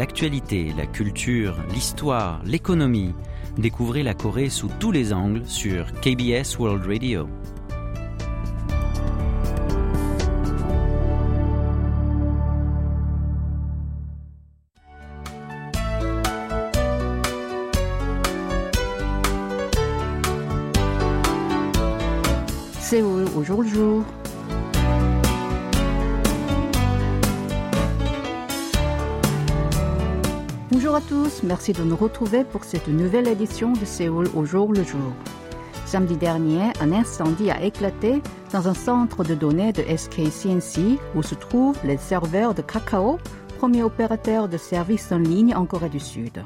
l'actualité, la culture, l'histoire, l'économie. Découvrez la Corée sous tous les angles sur KBS World Radio. Séoul au jour le jour? À tous, merci de nous retrouver pour cette nouvelle édition de Séoul au jour le jour. Samedi dernier, un incendie a éclaté dans un centre de données de SKCNC où se trouvent les serveurs de Kakao, premier opérateur de services en ligne en Corée du Sud.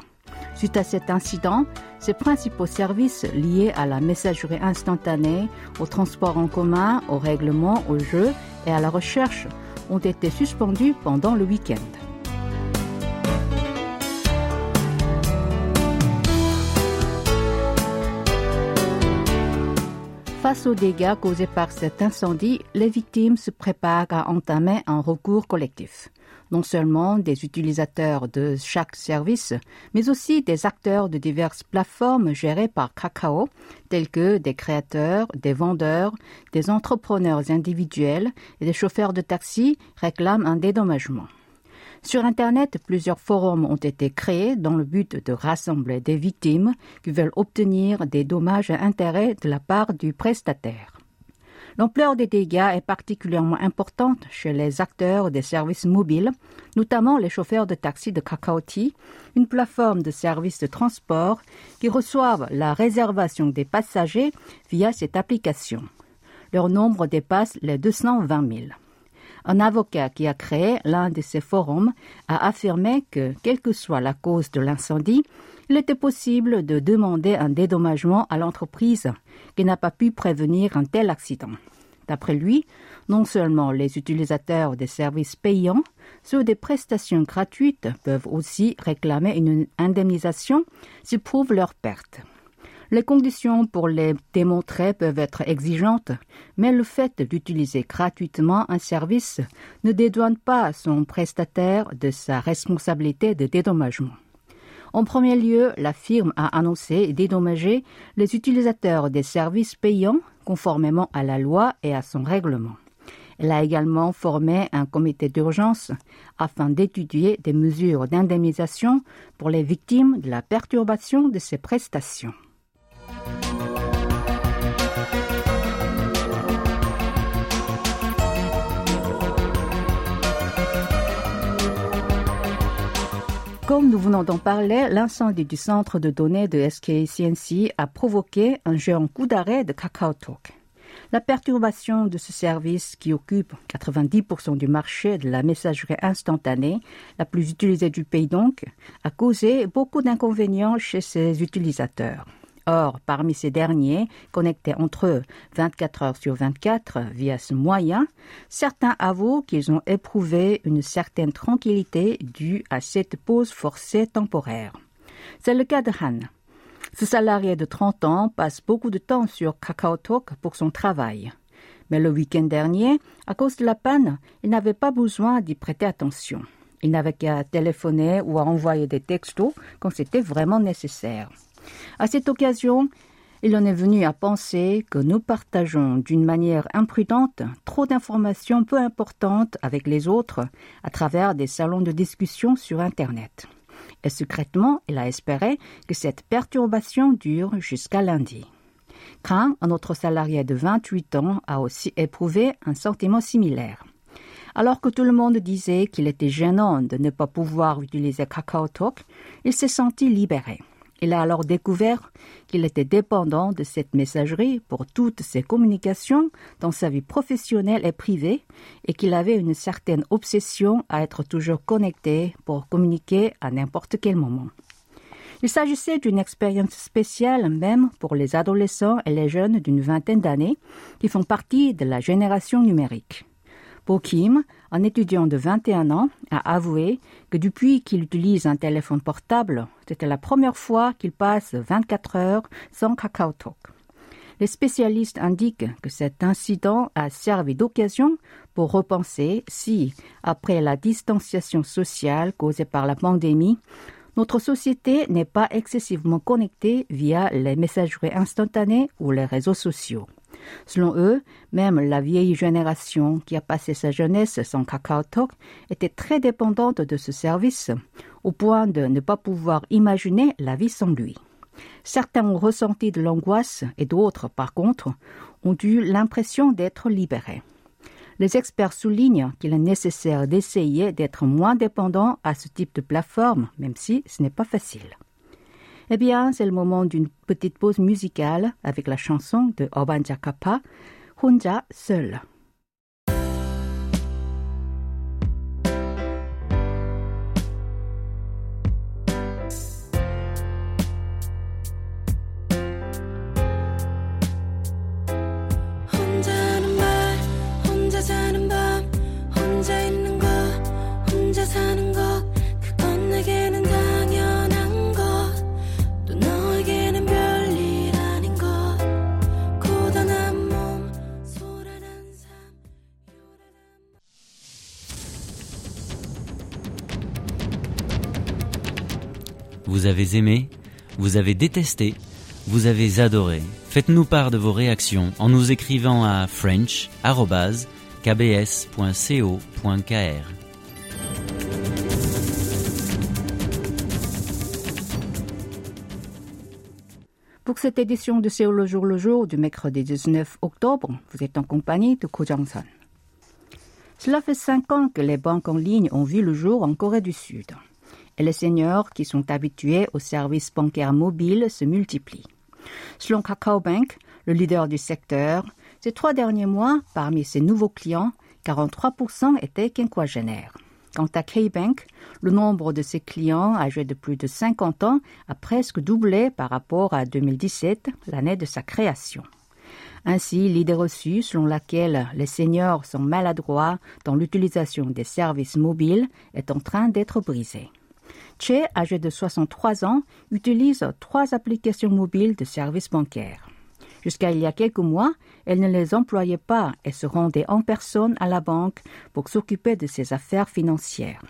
Suite à cet incident, ses principaux services liés à la messagerie instantanée, au transport en commun, au règlement, au jeu et à la recherche ont été suspendus pendant le week-end. Face aux dégâts causés par cet incendie, les victimes se préparent à entamer un recours collectif. Non seulement des utilisateurs de chaque service, mais aussi des acteurs de diverses plateformes gérées par Kakao, tels que des créateurs, des vendeurs, des entrepreneurs individuels et des chauffeurs de taxi réclament un dédommagement. Sur Internet, plusieurs forums ont été créés dans le but de rassembler des victimes qui veulent obtenir des dommages et intérêts de la part du prestataire. L'ampleur des dégâts est particulièrement importante chez les acteurs des services mobiles, notamment les chauffeurs de taxi de Kakaoti, une plateforme de services de transport qui reçoivent la réservation des passagers via cette application. Leur nombre dépasse les 220 000. Un avocat qui a créé l'un de ces forums a affirmé que, quelle que soit la cause de l'incendie, il était possible de demander un dédommagement à l'entreprise qui n'a pas pu prévenir un tel accident. D'après lui, non seulement les utilisateurs des services payants, ceux des prestations gratuites peuvent aussi réclamer une indemnisation s'ils prouvent leur perte. Les conditions pour les démontrer peuvent être exigeantes, mais le fait d'utiliser gratuitement un service ne dédouane pas son prestataire de sa responsabilité de dédommagement. En premier lieu, la firme a annoncé dédommager les utilisateurs des services payants conformément à la loi et à son règlement. Elle a également formé un comité d'urgence afin d'étudier des mesures d'indemnisation pour les victimes de la perturbation de ces prestations. Comme nous venons d'en parler, l'incendie du centre de données de SKCNC a provoqué un géant coup d'arrêt de KakaoTalk. La perturbation de ce service, qui occupe 90% du marché de la messagerie instantanée, la plus utilisée du pays donc, a causé beaucoup d'inconvénients chez ses utilisateurs. Or, parmi ces derniers, connectés entre eux 24 heures sur 24 via ce moyen, certains avouent qu'ils ont éprouvé une certaine tranquillité due à cette pause forcée temporaire. C'est le cas de Han. Ce salarié de 30 ans passe beaucoup de temps sur KakaoTalk pour son travail. Mais le week-end dernier, à cause de la panne, il n'avait pas besoin d'y prêter attention. Il n'avait qu'à téléphoner ou à envoyer des textos quand c'était vraiment nécessaire. À cette occasion, il en est venu à penser que nous partageons d'une manière imprudente trop d'informations peu importantes avec les autres à travers des salons de discussion sur Internet. Et secrètement, il a espéré que cette perturbation dure jusqu'à lundi. Kran, un autre salarié de 28 ans, a aussi éprouvé un sentiment similaire. Alors que tout le monde disait qu'il était gênant de ne pas pouvoir utiliser KakaoTalk, il s'est senti libéré. Il a alors découvert qu'il était dépendant de cette messagerie pour toutes ses communications dans sa vie professionnelle et privée et qu'il avait une certaine obsession à être toujours connecté pour communiquer à n'importe quel moment. Il s'agissait d'une expérience spéciale même pour les adolescents et les jeunes d'une vingtaine d'années qui font partie de la génération numérique. Kim, un étudiant de 21 ans a avoué que depuis qu'il utilise un téléphone portable, c'était la première fois qu'il passe 24 heures sans KakaoTalk. Les spécialistes indiquent que cet incident a servi d'occasion pour repenser si, après la distanciation sociale causée par la pandémie, notre société n'est pas excessivement connectée via les messageries instantanées ou les réseaux sociaux. Selon eux, même la vieille génération qui a passé sa jeunesse sans KakaoTalk était très dépendante de ce service, au point de ne pas pouvoir imaginer la vie sans lui. Certains ont ressenti de l'angoisse et d'autres, par contre, ont eu l'impression d'être libérés. Les experts soulignent qu'il est nécessaire d'essayer d'être moins dépendant à ce type de plateforme, même si ce n'est pas facile. Eh bien, c'est le moment d'une petite pause musicale avec la chanson de Oban Jakapa, Honja seul. Vous avez aimé, vous avez détesté, vous avez adoré. Faites-nous part de vos réactions en nous écrivant à french.kbs.co.kr. Pour cette édition de Séoul le jour le jour du mercredi 19 octobre, vous êtes en compagnie de Ko Jong-sun. Cela fait cinq ans que les banques en ligne ont vu le jour en Corée du Sud les seniors qui sont habitués aux services bancaires mobiles se multiplient. Selon KakaoBank, le leader du secteur, ces trois derniers mois, parmi ses nouveaux clients, 43% étaient quinquagénaires. Quant à K-Bank, le nombre de ses clients âgés de plus de 50 ans a presque doublé par rapport à 2017, l'année de sa création. Ainsi, l'idée reçue selon laquelle les seniors sont maladroits dans l'utilisation des services mobiles est en train d'être brisée. Che, âgé de 63 ans, utilise trois applications mobiles de services bancaires. Jusqu'à il y a quelques mois, elle ne les employait pas et se rendait en personne à la banque pour s'occuper de ses affaires financières.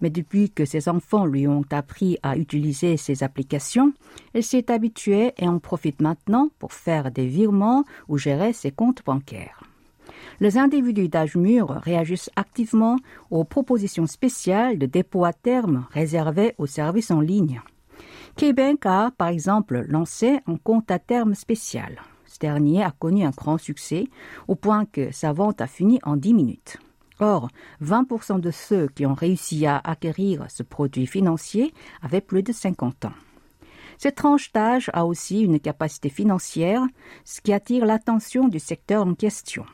Mais depuis que ses enfants lui ont appris à utiliser ces applications, elle s'est habituée et en profite maintenant pour faire des virements ou gérer ses comptes bancaires les individus d'âge mûr réagissent activement aux propositions spéciales de dépôt à terme réservées aux services en ligne. Québec a, par exemple, lancé un compte à terme spécial. Ce dernier a connu un grand succès au point que sa vente a fini en 10 minutes. Or, 20% de ceux qui ont réussi à acquérir ce produit financier avaient plus de 50 ans. Cette tranche d'âge a aussi une capacité financière, ce qui attire l'attention du secteur en question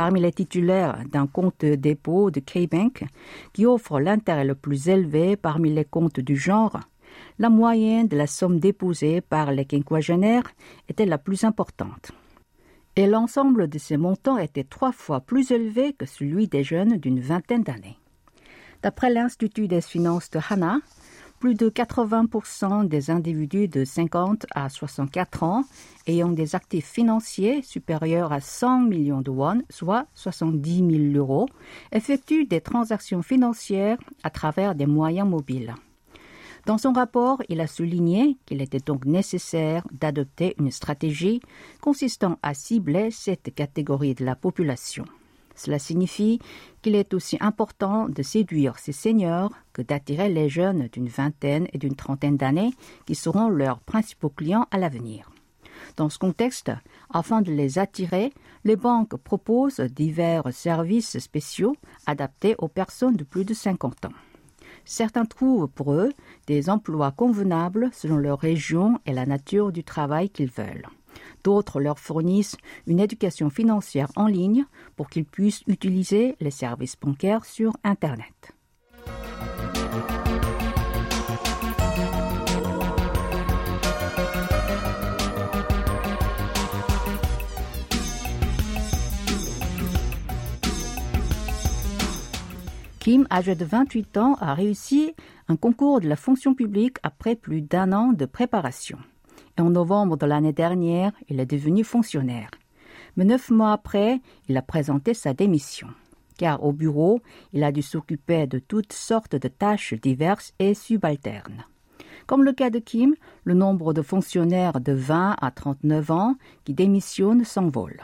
parmi les titulaires d'un compte dépôt de K-Bank qui offre l'intérêt le plus élevé parmi les comptes du genre, la moyenne de la somme déposée par les quinquagénaires était la plus importante. Et l'ensemble de ces montants était trois fois plus élevé que celui des jeunes d'une vingtaine d'années. D'après l'Institut des finances de Hana, plus de 80% des individus de 50 à 64 ans ayant des actifs financiers supérieurs à 100 millions de won, soit 70 000 euros, effectuent des transactions financières à travers des moyens mobiles. Dans son rapport, il a souligné qu'il était donc nécessaire d'adopter une stratégie consistant à cibler cette catégorie de la population. Cela signifie qu'il est aussi important de séduire ces seniors que d'attirer les jeunes d'une vingtaine et d'une trentaine d'années qui seront leurs principaux clients à l'avenir. Dans ce contexte, afin de les attirer, les banques proposent divers services spéciaux adaptés aux personnes de plus de 50 ans. Certains trouvent pour eux des emplois convenables selon leur région et la nature du travail qu'ils veulent. D'autres leur fournissent une éducation financière en ligne pour qu'ils puissent utiliser les services bancaires sur Internet. Kim, âgé de 28 ans, a réussi un concours de la fonction publique après plus d'un an de préparation. En novembre de l'année dernière, il est devenu fonctionnaire. Mais neuf mois après, il a présenté sa démission. Car au bureau, il a dû s'occuper de toutes sortes de tâches diverses et subalternes. Comme le cas de Kim, le nombre de fonctionnaires de 20 à 39 ans qui démissionnent s'envole.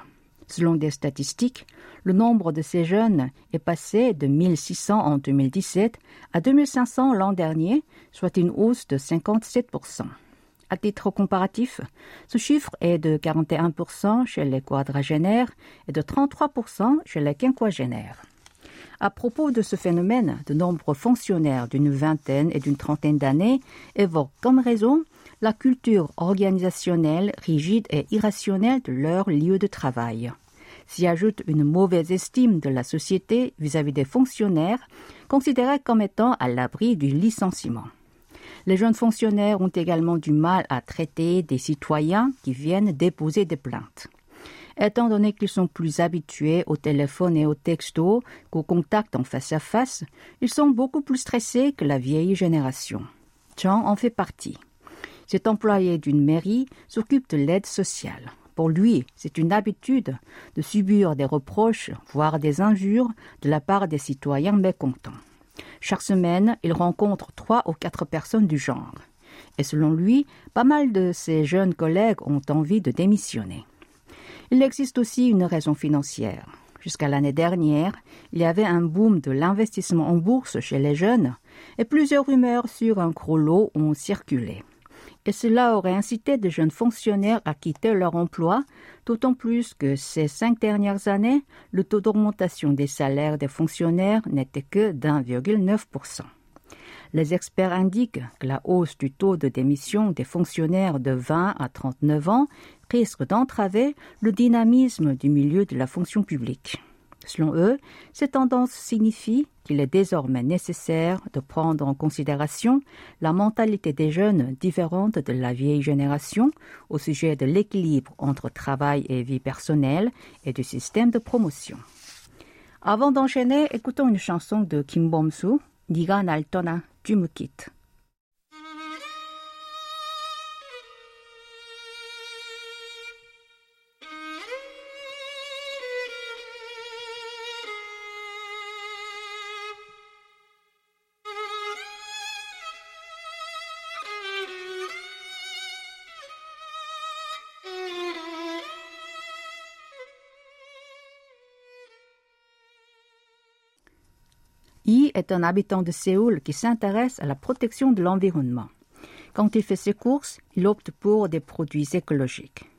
Selon des statistiques, le nombre de ces jeunes est passé de 1600 en 2017 à 2500 l'an dernier, soit une hausse de 57%. À titre comparatif, ce chiffre est de 41% chez les quadragénaires et de 33% chez les quinquagénaires. À propos de ce phénomène, de nombreux fonctionnaires d'une vingtaine et d'une trentaine d'années évoquent comme raison la culture organisationnelle rigide et irrationnelle de leur lieu de travail. S'y ajoute une mauvaise estime de la société vis-à-vis des fonctionnaires, considérés comme étant à l'abri du licenciement. Les jeunes fonctionnaires ont également du mal à traiter des citoyens qui viennent déposer des plaintes. Étant donné qu'ils sont plus habitués au téléphone et au texto qu'au contact en face à face, ils sont beaucoup plus stressés que la vieille génération. Chang en fait partie. Cet employé d'une mairie s'occupe de l'aide sociale. Pour lui, c'est une habitude de subir des reproches, voire des injures de la part des citoyens mécontents. Chaque semaine, il rencontre trois ou quatre personnes du genre. Et selon lui, pas mal de ses jeunes collègues ont envie de démissionner. Il existe aussi une raison financière. Jusqu'à l'année dernière, il y avait un boom de l'investissement en bourse chez les jeunes et plusieurs rumeurs sur un gros ont circulé. Et cela aurait incité de jeunes fonctionnaires à quitter leur emploi, d'autant plus que ces cinq dernières années, le taux d'augmentation des salaires des fonctionnaires n'était que d'1,9%. Les experts indiquent que la hausse du taux de démission des fonctionnaires de 20 à 39 ans risque d'entraver le dynamisme du milieu de la fonction publique. Selon eux, cette tendance signifie qu'il est désormais nécessaire de prendre en considération la mentalité des jeunes différente de la vieille génération au sujet de l'équilibre entre travail et vie personnelle et du système de promotion. Avant d'enchaîner, écoutons une chanson de Kim Bom-soo, Niga Naltona, Jumukit. Yi est un habitant de Séoul qui s'intéresse à la protection de l'environnement. Quand il fait ses courses, il opte pour des produits écologiques.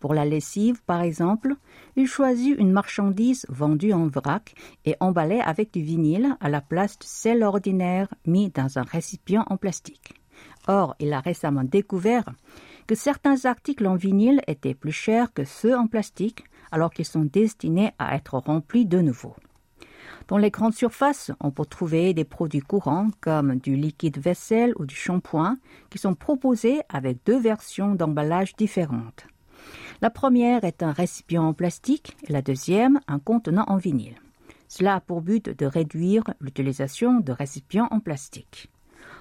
Pour la lessive, par exemple, il choisit une marchandise vendue en vrac et emballée avec du vinyle à la place du sel ordinaire mis dans un récipient en plastique. Or, il a récemment découvert que certains articles en vinyle étaient plus chers que ceux en plastique, alors qu'ils sont destinés à être remplis de nouveau. Dans les grandes surfaces, on peut trouver des produits courants comme du liquide vaisselle ou du shampoing qui sont proposés avec deux versions d'emballage différentes. La première est un récipient en plastique et la deuxième un contenant en vinyle. Cela a pour but de réduire l'utilisation de récipients en plastique.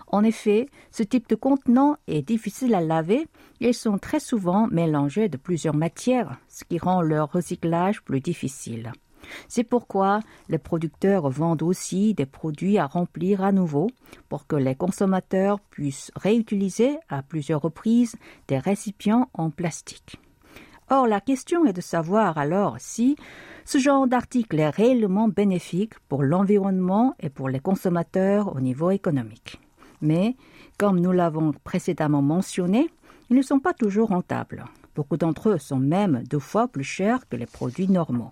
En effet, ce type de contenant est difficile à laver et ils sont très souvent mélangés de plusieurs matières, ce qui rend leur recyclage plus difficile. C'est pourquoi les producteurs vendent aussi des produits à remplir à nouveau pour que les consommateurs puissent réutiliser à plusieurs reprises des récipients en plastique. Or, la question est de savoir alors si ce genre d'article est réellement bénéfique pour l'environnement et pour les consommateurs au niveau économique. Mais, comme nous l'avons précédemment mentionné, ils ne sont pas toujours rentables. Beaucoup d'entre eux sont même deux fois plus chers que les produits normaux.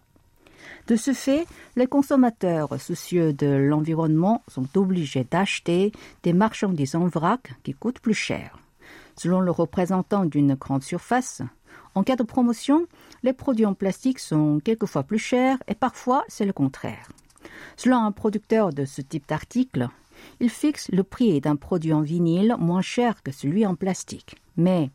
De ce fait, les consommateurs soucieux de l'environnement sont obligés d'acheter des marchandises en vrac qui coûtent plus cher. Selon le représentant d'une grande surface, en cas de promotion, les produits en plastique sont quelquefois plus chers et parfois c'est le contraire. Selon un producteur de ce type d'article, il fixe le prix d'un produit en vinyle moins cher que celui en plastique. Mais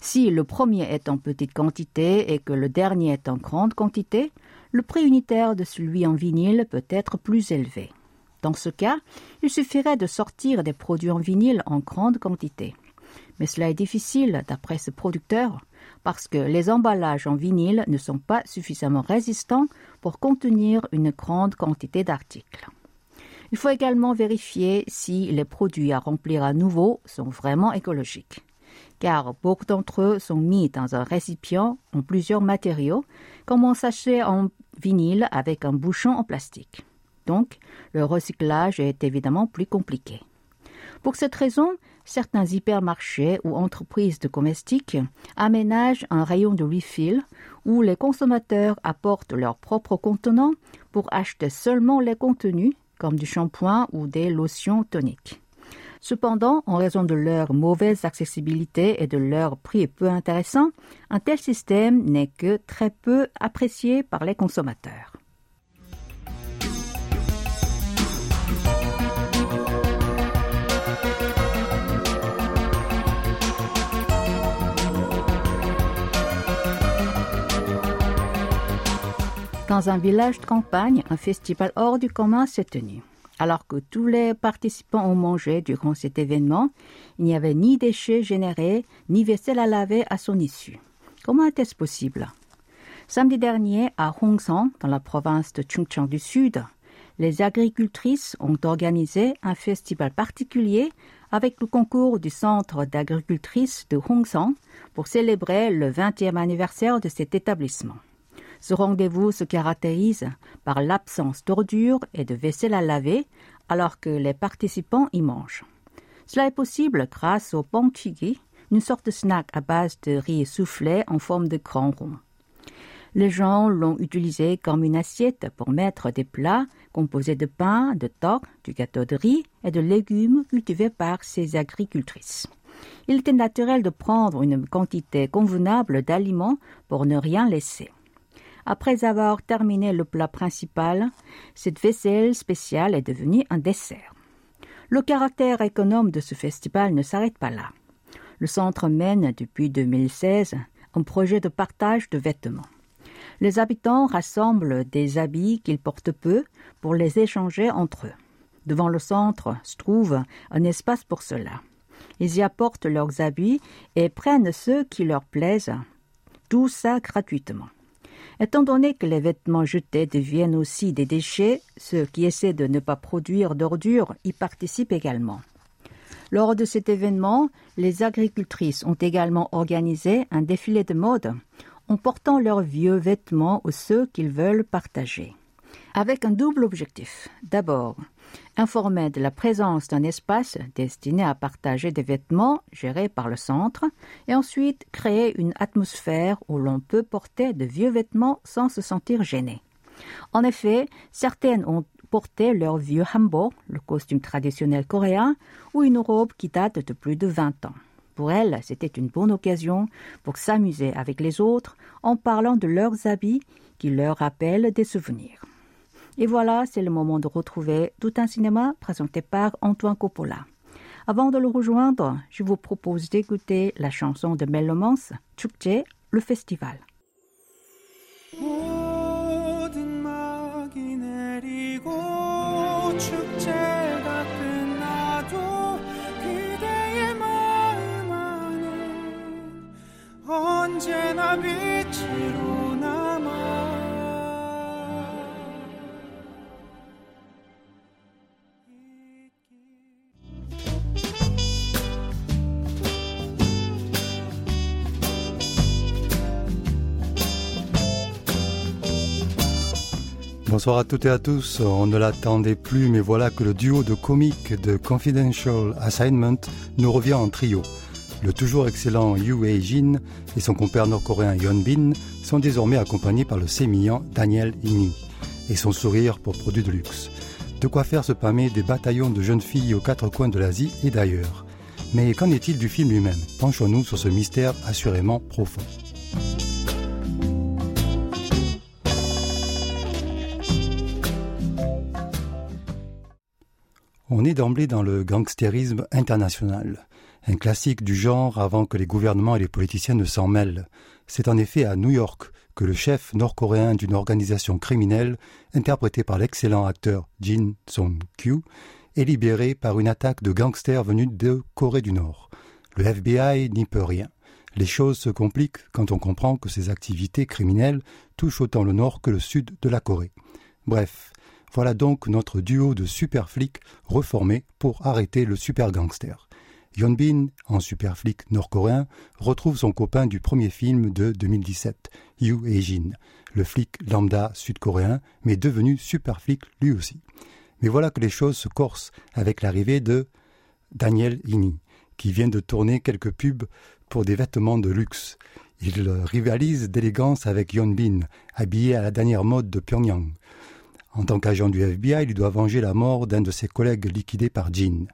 si le premier est en petite quantité et que le dernier est en grande quantité, le prix unitaire de celui en vinyle peut être plus élevé. Dans ce cas, il suffirait de sortir des produits en vinyle en grande quantité. Mais cela est difficile d'après ce producteur parce que les emballages en vinyle ne sont pas suffisamment résistants pour contenir une grande quantité d'articles. Il faut également vérifier si les produits à remplir à nouveau sont vraiment écologiques, car beaucoup d'entre eux sont mis dans un récipient en plusieurs matériaux, comme un sachet en vinyle avec un bouchon en plastique. Donc, le recyclage est évidemment plus compliqué. Pour cette raison, certains hypermarchés ou entreprises de comestiques aménagent un rayon de refill où les consommateurs apportent leurs propres contenants pour acheter seulement les contenus comme du shampoing ou des lotions toniques. Cependant, en raison de leur mauvaise accessibilité et de leur prix peu intéressant, un tel système n'est que très peu apprécié par les consommateurs. Dans un village de campagne, un festival hors du commun s'est tenu. Alors que tous les participants ont mangé durant cet événement, il n'y avait ni déchets générés, ni vaisselle à laver à son issue. Comment était-ce possible? Samedi dernier, à Hongsang, dans la province de Chungcheong du Sud, les agricultrices ont organisé un festival particulier avec le concours du Centre d'agricultrices de Hongsang pour célébrer le 20e anniversaire de cet établissement. Ce rendez-vous se caractérise par l'absence d'ordures et de vaisselle à laver alors que les participants y mangent. Cela est possible grâce au pongchigi, une sorte de snack à base de riz soufflé en forme de grand rond. Les gens l'ont utilisé comme une assiette pour mettre des plats composés de pain, de toc, du gâteau de riz et de légumes cultivés par ces agricultrices. Il était naturel de prendre une quantité convenable d'aliments pour ne rien laisser. Après avoir terminé le plat principal, cette vaisselle spéciale est devenue un dessert. Le caractère économe de ce festival ne s'arrête pas là. Le centre mène depuis 2016 un projet de partage de vêtements. Les habitants rassemblent des habits qu'ils portent peu pour les échanger entre eux. Devant le centre se trouve un espace pour cela. Ils y apportent leurs habits et prennent ceux qui leur plaisent, tout ça gratuitement. Étant donné que les vêtements jetés deviennent aussi des déchets, ceux qui essaient de ne pas produire d'ordures y participent également. Lors de cet événement, les agricultrices ont également organisé un défilé de mode en portant leurs vieux vêtements ou ceux qu'ils veulent partager. Avec un double objectif. D'abord, informer de la présence d'un espace destiné à partager des vêtements gérés par le centre, et ensuite créer une atmosphère où l'on peut porter de vieux vêtements sans se sentir gêné. En effet, certaines ont porté leur vieux hanbok, le costume traditionnel coréen, ou une robe qui date de plus de 20 ans. Pour elles, c'était une bonne occasion pour s'amuser avec les autres en parlant de leurs habits qui leur rappellent des souvenirs. Et voilà, c'est le moment de retrouver tout un cinéma présenté par Antoine Coppola. Avant de le rejoindre, je vous propose d'écouter la chanson de Mellomance, Chukje, le festival. Bonsoir à toutes et à tous. On ne l'attendait plus, mais voilà que le duo de comiques de Confidential Assignment nous revient en trio. Le toujours excellent Yu Wei-jin et son compère nord-coréen Yeon Bin sont désormais accompagnés par le sémillant Daniel Inu et son sourire pour produits de luxe. De quoi faire se pâmer des bataillons de jeunes filles aux quatre coins de l'Asie et d'ailleurs. Mais qu'en est-il du film lui-même? Penchons-nous sur ce mystère assurément profond. On est d'emblée dans le gangstérisme international, un classique du genre avant que les gouvernements et les politiciens ne s'en mêlent. C'est en effet à New York que le chef nord-coréen d'une organisation criminelle, interprété par l'excellent acteur Jin Song-kyu, est libéré par une attaque de gangsters venus de Corée du Nord. Le FBI n'y peut rien. Les choses se compliquent quand on comprend que ces activités criminelles touchent autant le nord que le sud de la Corée. Bref, voilà donc notre duo de super flics reformés pour arrêter le super gangster. Bin, en super flic nord-coréen, retrouve son copain du premier film de 2017, Yu Hee-jin, le flic lambda sud-coréen, mais devenu super flic lui aussi. Mais voilà que les choses se corsent avec l'arrivée de Daniel Ini, qui vient de tourner quelques pubs pour des vêtements de luxe. Il rivalise d'élégance avec Bin, habillé à la dernière mode de Pyongyang. En tant qu'agent du FBI, il doit venger la mort d'un de ses collègues liquidé par Jin.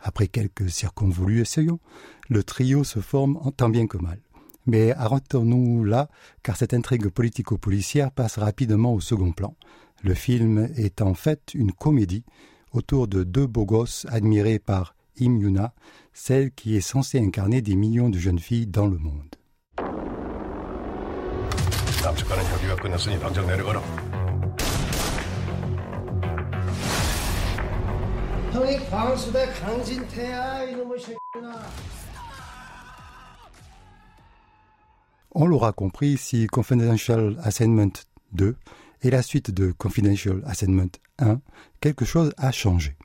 Après quelques circonvolus essayons, le trio se forme tant bien que mal. Mais arrêtons-nous là, car cette intrigue politico-policière passe rapidement au second plan. Le film est en fait une comédie autour de deux beaux gosses admirés par Im Yuna, celle qui est censée incarner des millions de jeunes filles dans le monde. On l'aura compris si Confidential Assignment 2 est la suite de Confidential Assignment 1, quelque chose a changé.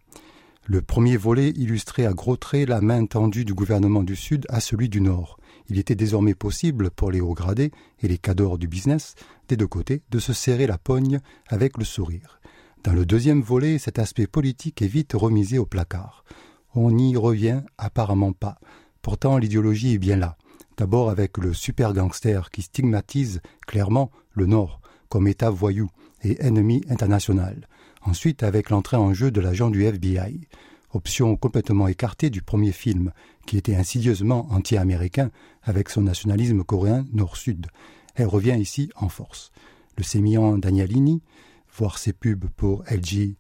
Le premier volet illustrait à gros traits la main tendue du gouvernement du Sud à celui du Nord. Il était désormais possible pour les hauts gradés et les cadors du business, des deux côtés, de se serrer la pogne avec le sourire. Dans le deuxième volet, cet aspect politique est vite remisé au placard. On n'y revient apparemment pas. Pourtant, l'idéologie est bien là. D'abord avec le super gangster qui stigmatise clairement le Nord comme État voyou et ennemi international. Ensuite avec l'entrée en jeu de l'agent du FBI, option complètement écartée du premier film, qui était insidieusement anti-américain avec son nationalisme coréen nord-sud. Elle revient ici en force. Le sémillant Danielini, voir ses pubs pour LG,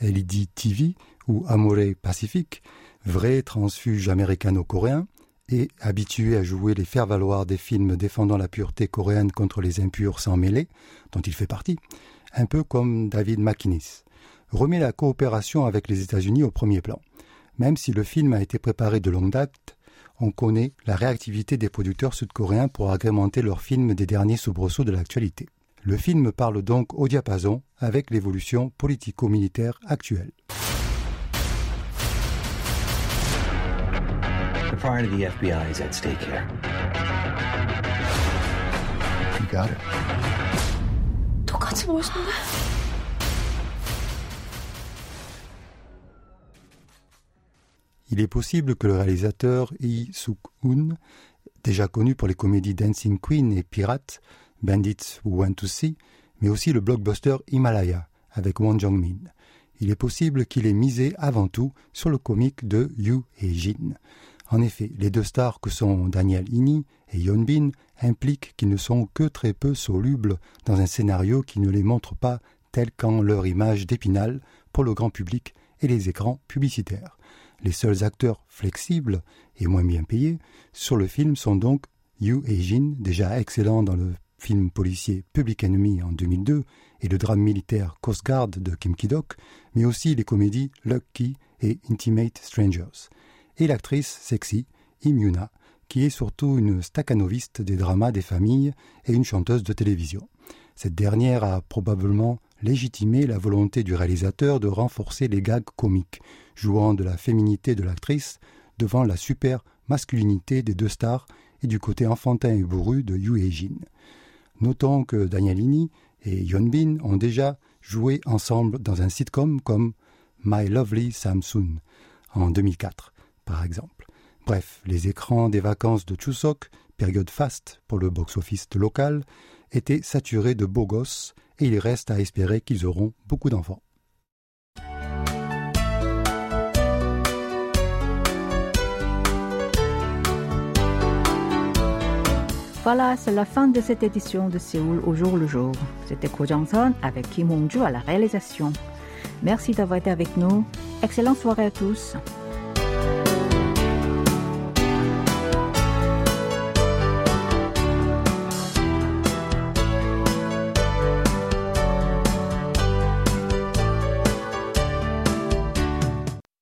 LED TV ou Amore Pacific, vrai transfuge américano-coréen, et habitué à jouer les faire-valoir des films défendant la pureté coréenne contre les impurs sans mêler, dont il fait partie, un peu comme David McInnes, remet la coopération avec les États-Unis au premier plan. Même si le film a été préparé de longue date, on connaît la réactivité des producteurs sud-coréens pour agrémenter leurs films des derniers soubresauts de l'actualité. Le film parle donc au diapason avec l'évolution politico-militaire actuelle. The pride of the FBI is at stake here. You got it. 똑같이 멋있는데? Il est possible que le réalisateur Lee Suk-hoon, déjà connu pour les comédies Dancing Queen et Pirates, Bandits Who Want to See, mais aussi le blockbuster Himalaya avec Won Jong-min. Il est possible qu'il ait misé avant tout sur le comique de Yu et Jin. En effet, les deux stars que sont Daniel Ini et Yeon Bin impliquent qu'ils ne sont que très peu solubles dans un scénario qui ne les montre pas tels qu'en leur image d'épinal pour le grand public et les écrans publicitaires. Les seuls acteurs flexibles et moins bien payés sur le film sont donc Yu et Jin, déjà excellents dans le film policier Public Enemy en 2002 et le drame militaire Coast Guard de Kim Ki-dok, mais aussi les comédies Lucky et Intimate Strangers. Et l'actrice sexy Im qui est surtout une staccanoviste des dramas des familles et une chanteuse de télévision. Cette dernière a probablement légitimé la volonté du réalisateur de renforcer les gags comiques, jouant de la féminité de l'actrice devant la super masculinité des deux stars et du côté enfantin et bourru de Yu Hee-jin. Notons que Danielini et Bin ont déjà joué ensemble dans un sitcom comme My Lovely Samsung en 2004, par exemple. Bref, les écrans des vacances de Chuseok, période faste pour le box-office local, étaient saturés de beaux gosses et il reste à espérer qu'ils auront beaucoup d'enfants. Voilà, c'est la fin de cette édition de Séoul au jour le jour. C'était Ko Jong-son avec Kim Hong-ju à la réalisation. Merci d'avoir été avec nous. Excellente soirée à tous.